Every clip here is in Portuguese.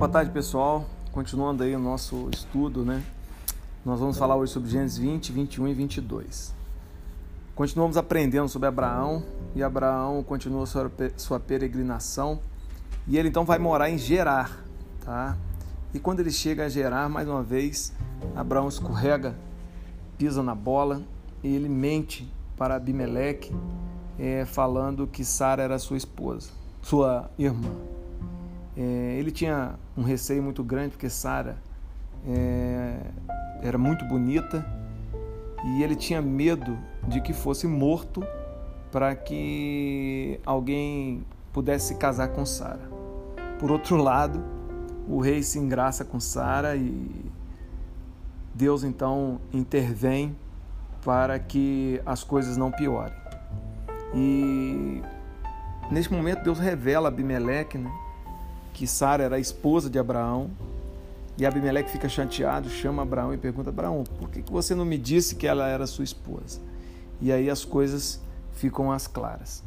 Boa tarde, pessoal. Continuando aí o nosso estudo, né? Nós vamos falar hoje sobre Gênesis 20, 21 e 22. Continuamos aprendendo sobre Abraão e Abraão continua sua, sua peregrinação e ele então vai morar em Gerar, tá? E quando ele chega a Gerar, mais uma vez, Abraão escorrega, pisa na bola e ele mente para Abimeleque, é, falando que Sara era sua esposa, sua irmã. É, ele tinha um receio muito grande porque Sara é, era muito bonita e ele tinha medo de que fosse morto para que alguém pudesse se casar com Sara. Por outro lado, o rei se engraça com Sara e Deus então intervém para que as coisas não piorem. E neste momento Deus revela a Abimeleque, né? Que Sara era a esposa de Abraão. E Abimeleque fica chateado, chama Abraão e pergunta: Abraão, por que você não me disse que ela era sua esposa? E aí as coisas ficam às claras.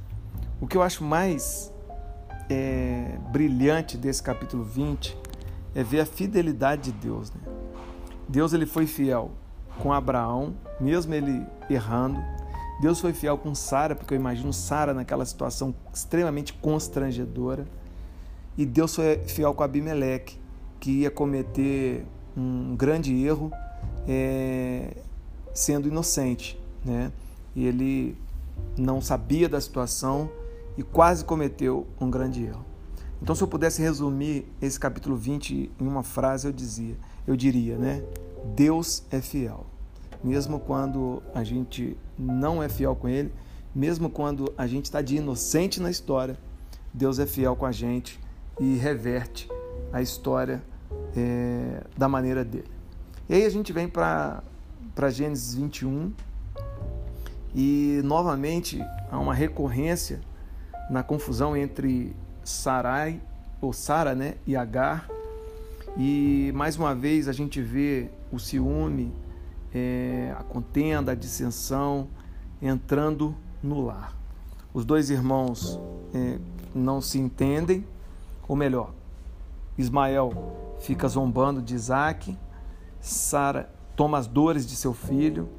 O que eu acho mais é, brilhante desse capítulo 20 é ver a fidelidade de Deus. Né? Deus ele foi fiel com Abraão, mesmo ele errando. Deus foi fiel com Sara, porque eu imagino Sara naquela situação extremamente constrangedora. E Deus foi fiel com Abimeleque, que ia cometer um grande erro é, sendo inocente. Né? E ele não sabia da situação e quase cometeu um grande erro. Então, se eu pudesse resumir esse capítulo 20 em uma frase, eu dizia, eu diria, né? Deus é fiel. Mesmo quando a gente não é fiel com ele, mesmo quando a gente está de inocente na história, Deus é fiel com a gente e reverte a história é, da maneira dele. E aí a gente vem para Gênesis 21 e novamente há uma recorrência na confusão entre Sarai ou Sara, né, e Agar. E mais uma vez a gente vê o ciúme, é, a contenda, a dissensão entrando no lar. Os dois irmãos é, não se entendem, ou melhor, Ismael fica zombando de Isaac, Sara toma as dores de seu filho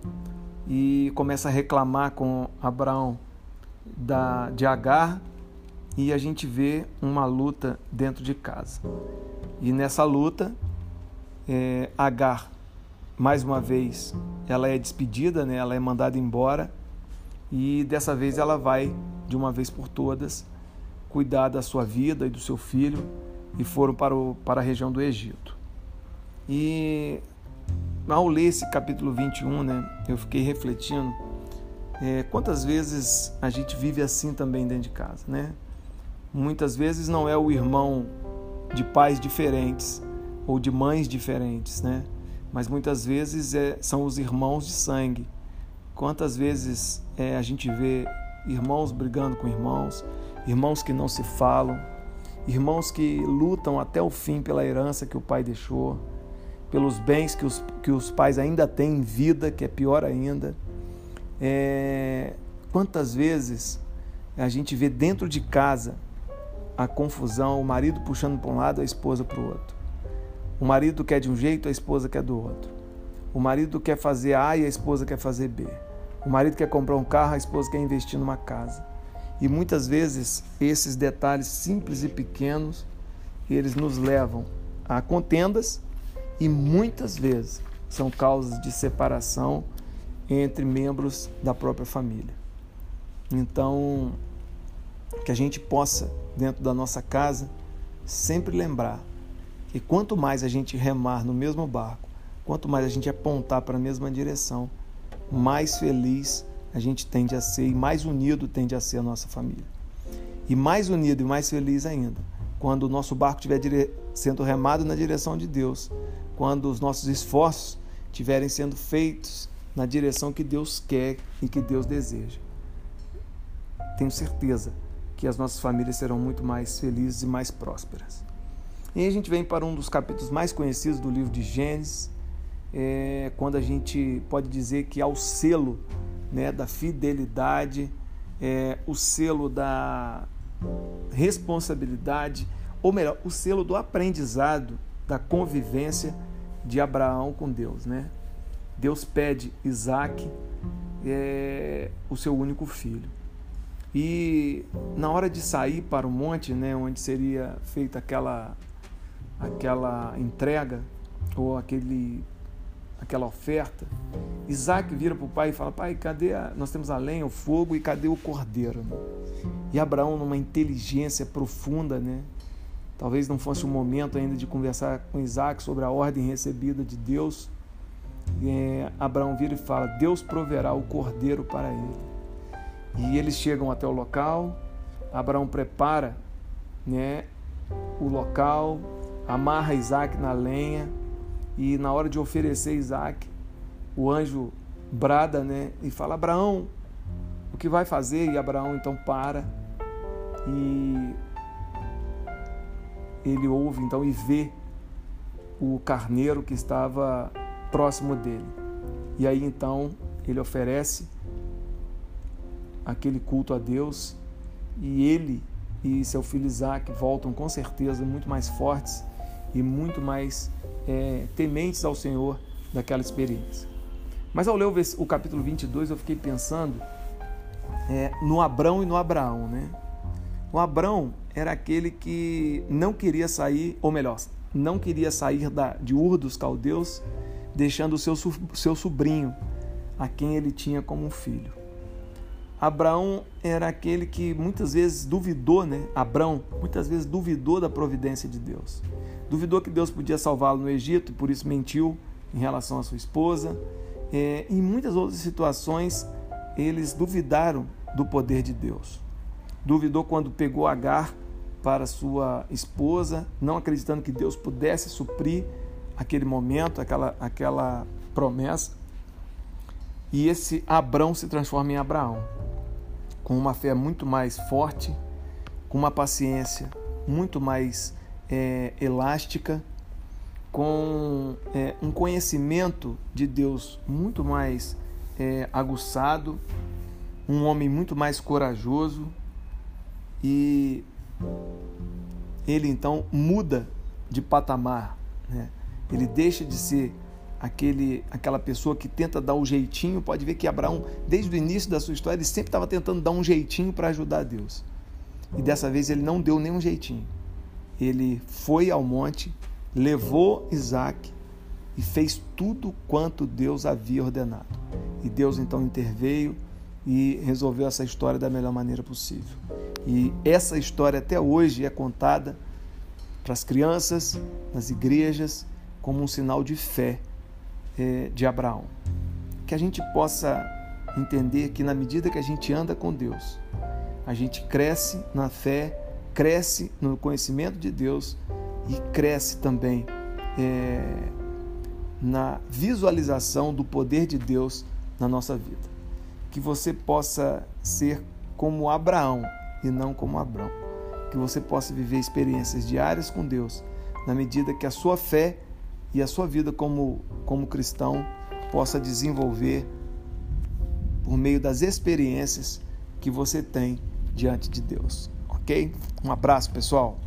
e começa a reclamar com Abraão da, de Agar e a gente vê uma luta dentro de casa. E nessa luta, é, Agar, mais uma vez, ela é despedida, né? ela é mandada embora e dessa vez ela vai, de uma vez por todas, cuidar da sua vida e do seu filho e foram para, o, para a região do Egito. E ao ler esse capítulo 21, né, eu fiquei refletindo é, quantas vezes a gente vive assim também dentro de casa, né? Muitas vezes não é o irmão de pais diferentes ou de mães diferentes, né? Mas muitas vezes é, são os irmãos de sangue. Quantas vezes é, a gente vê irmãos brigando com irmãos, irmãos que não se falam, irmãos que lutam até o fim pela herança que o pai deixou, pelos bens que os, que os pais ainda têm em vida, que é pior ainda. É, quantas vezes a gente vê dentro de casa a confusão, o marido puxando para um lado, a esposa para o outro. O marido quer de um jeito, a esposa quer do outro. O marido quer fazer A e a esposa quer fazer B. O marido quer comprar um carro, a esposa quer investir numa casa. E muitas vezes esses detalhes simples e pequenos, eles nos levam a contendas e muitas vezes são causas de separação entre membros da própria família. Então, que a gente possa, dentro da nossa casa, sempre lembrar que quanto mais a gente remar no mesmo barco, quanto mais a gente apontar para a mesma direção, mais feliz a gente tende a ser e mais unido tende a ser a nossa família. E mais unido e mais feliz ainda, quando o nosso barco estiver sendo remado na direção de Deus, quando os nossos esforços estiverem sendo feitos na direção que Deus quer e que Deus deseja. Tenho certeza que as nossas famílias serão muito mais felizes e mais prósperas. E aí a gente vem para um dos capítulos mais conhecidos do livro de Gênesis, é, quando a gente pode dizer que há o selo né, da fidelidade, é, o selo da responsabilidade, ou melhor, o selo do aprendizado da convivência de Abraão com Deus, né? Deus pede Isaac, é, o seu único filho. E na hora de sair para o monte, né, onde seria feita aquela, aquela entrega ou aquele, aquela oferta, Isaac vira para o pai e fala: Pai, cadê a, nós temos a lenha, o fogo e cadê o cordeiro? Né? E Abraão, numa inteligência profunda, né, talvez não fosse o momento ainda de conversar com Isaac sobre a ordem recebida de Deus. É, Abraão vira e fala: Deus proverá o cordeiro para ele. E eles chegam até o local, Abraão prepara né, o local, amarra Isaac na lenha e na hora de oferecer Isaac, o anjo brada né, e fala: Abraão, o que vai fazer? E Abraão então para e ele ouve então e vê o carneiro que estava próximo dele. E aí então ele oferece aquele culto a Deus e ele e seu filho Isaac voltam com certeza muito mais fortes e muito mais é, tementes ao Senhor daquela experiência. Mas ao ler o capítulo 22 eu fiquei pensando é, no Abrão e no Abraão, né? O Abrão era aquele que não queria sair, ou melhor, não queria sair da, de Ur dos Caldeus, deixando o seu, seu sobrinho, a quem ele tinha como filho. Abraão era aquele que muitas vezes duvidou, né? Abrão muitas vezes duvidou da providência de Deus. Duvidou que Deus podia salvá-lo no Egito e por isso mentiu em relação à sua esposa. É, em muitas outras situações, eles duvidaram do poder de Deus. Duvidou quando pegou Agar para sua esposa, não acreditando que Deus pudesse suprir aquele momento, aquela, aquela promessa. E esse Abrão se transforma em Abraão com uma fé muito mais forte, com uma paciência muito mais é, elástica, com é, um conhecimento de Deus muito mais é, aguçado, um homem muito mais corajoso e ele então muda de patamar, né? ele deixa de ser aquele, aquela pessoa que tenta dar um jeitinho. Pode ver que Abraão, desde o início da sua história, ele sempre estava tentando dar um jeitinho para ajudar Deus. E dessa vez ele não deu nenhum jeitinho. Ele foi ao monte, levou Isaac e fez tudo quanto Deus havia ordenado. E Deus então interveio e resolveu essa história da melhor maneira possível. E essa história até hoje é contada para as crianças, nas igrejas, como um sinal de fé é, de Abraão. Que a gente possa entender que na medida que a gente anda com Deus, a gente cresce na fé, cresce no conhecimento de Deus e cresce também é, na visualização do poder de Deus na nossa vida. Que você possa ser como Abraão e não como Abraão. Que você possa viver experiências diárias com Deus, na medida que a sua fé e a sua vida como, como cristão possa desenvolver por meio das experiências que você tem diante de Deus. Ok? Um abraço, pessoal.